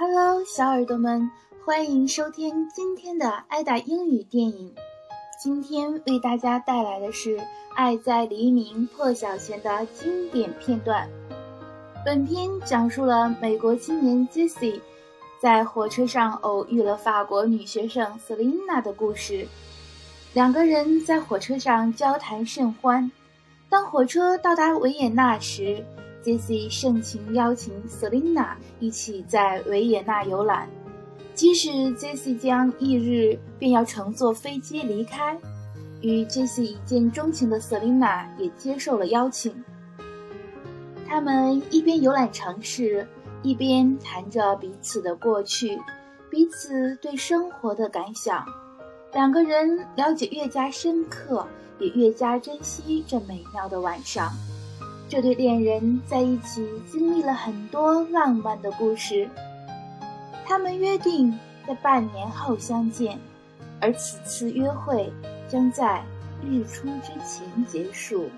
Hello，小耳朵们，欢迎收听今天的艾达英语电影。今天为大家带来的是《爱在黎明破晓前》的经典片段。本片讲述了美国青年 Jesse 在火车上偶遇了法国女学生 Selina 的故事。两个人在火车上交谈甚欢。当火车到达维也纳时，Jesse 盛情邀请 Selina 一起在维也纳游览。即使 Jesse 将翌日便要乘坐飞机离开，与 Jesse 一见钟情的 Selina 也接受了邀请。他们一边游览城市，一边谈着彼此的过去，彼此对生活的感想。两个人了解越加深刻，也越加珍惜这美妙的晚上。这对恋人在一起经历了很多浪漫的故事。他们约定在半年后相见，而此次约会将在日出之前结束。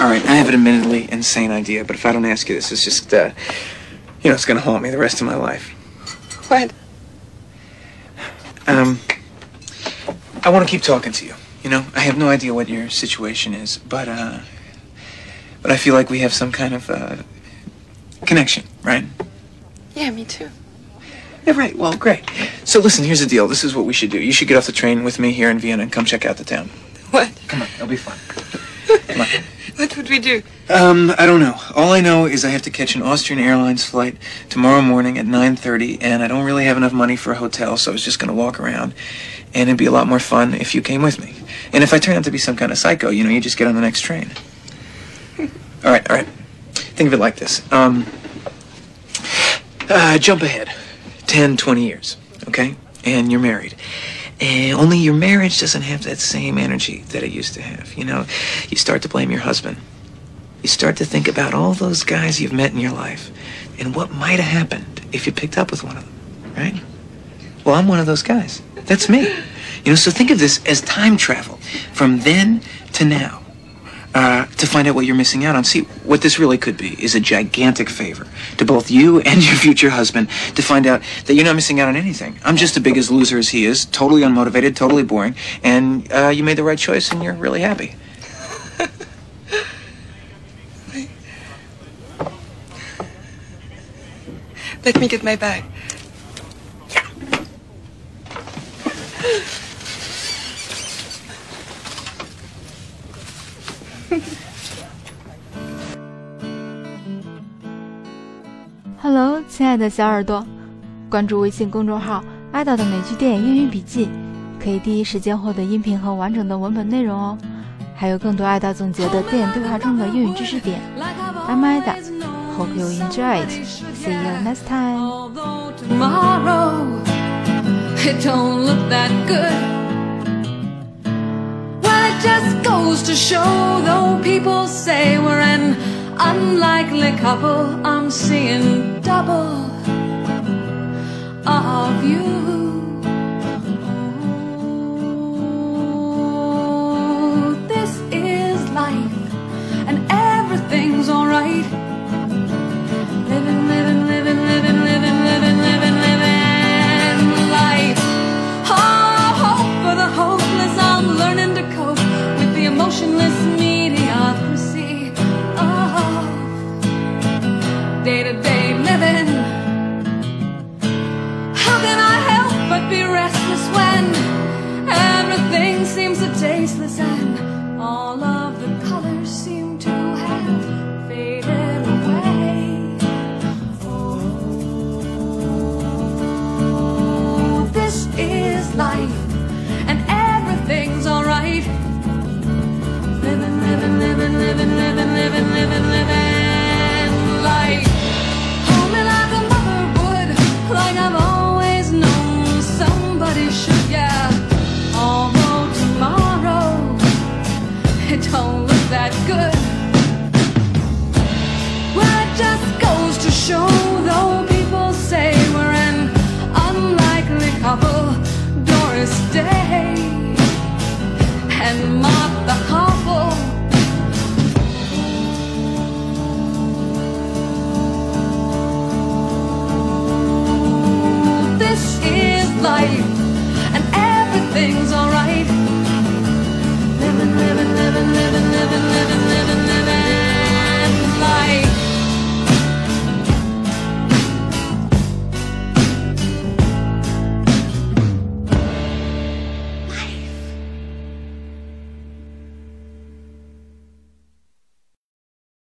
All right, I have an admittedly insane idea, but if I don't ask you this, it's just, uh, you know, it's gonna haunt me the rest of my life. What? Um, I want to keep talking to you. You know, I have no idea what your situation is, but uh, but I feel like we have some kind of uh, connection, right? Yeah, me too. Yeah, right. Well, great. So listen, here's the deal. This is what we should do. You should get off the train with me here in Vienna and come check out the town. What? Come on, it'll be fun. Come on. What would we do? Um, I don't know. All I know is I have to catch an Austrian Airlines flight tomorrow morning at 9:30, and I don't really have enough money for a hotel, so I was just going to walk around, and it'd be a lot more fun if you came with me. And if I turn out to be some kind of psycho, you know, you just get on the next train. all right, all right. Think of it like this. Um, uh, jump ahead, 10, 20 years, okay? And you're married. And only your marriage doesn't have that same energy that it used to have. You know, you start to blame your husband. You start to think about all those guys you've met in your life and what might have happened if you picked up with one of them, right? Well, I'm one of those guys. That's me. You know, so think of this as time travel from then to now. Uh, to find out what you're missing out on. See, what this really could be is a gigantic favor to both you and your future husband to find out that you're not missing out on anything. I'm just as big as loser as he is, totally unmotivated, totally boring, and uh, you made the right choice and you're really happy. Let me get my bag. Hello，亲爱的小耳朵，关注微信公众号“爱豆的美剧电影英语笔记”，可以第一时间获得音频和完整的文本内容哦。还有更多爱豆总结的电影对话中的英语知识点。I'm Ida. Hope you enjoy it. See you next time. Although tomorrow it don't look that good. Well, it just goes to show, though people say we're an unlikely couple, I'm seeing double of you. This is life, and everything's alright. Living, living, living, living, living, living, living, living life. Oh, hope for the hopeless. I'm learning to cope with the emotionless be restless when everything seems so tasteless and all of the colors seem to have faded away? Oh, this is life, and everything's alright. Living, living, living, living, living, living, living, living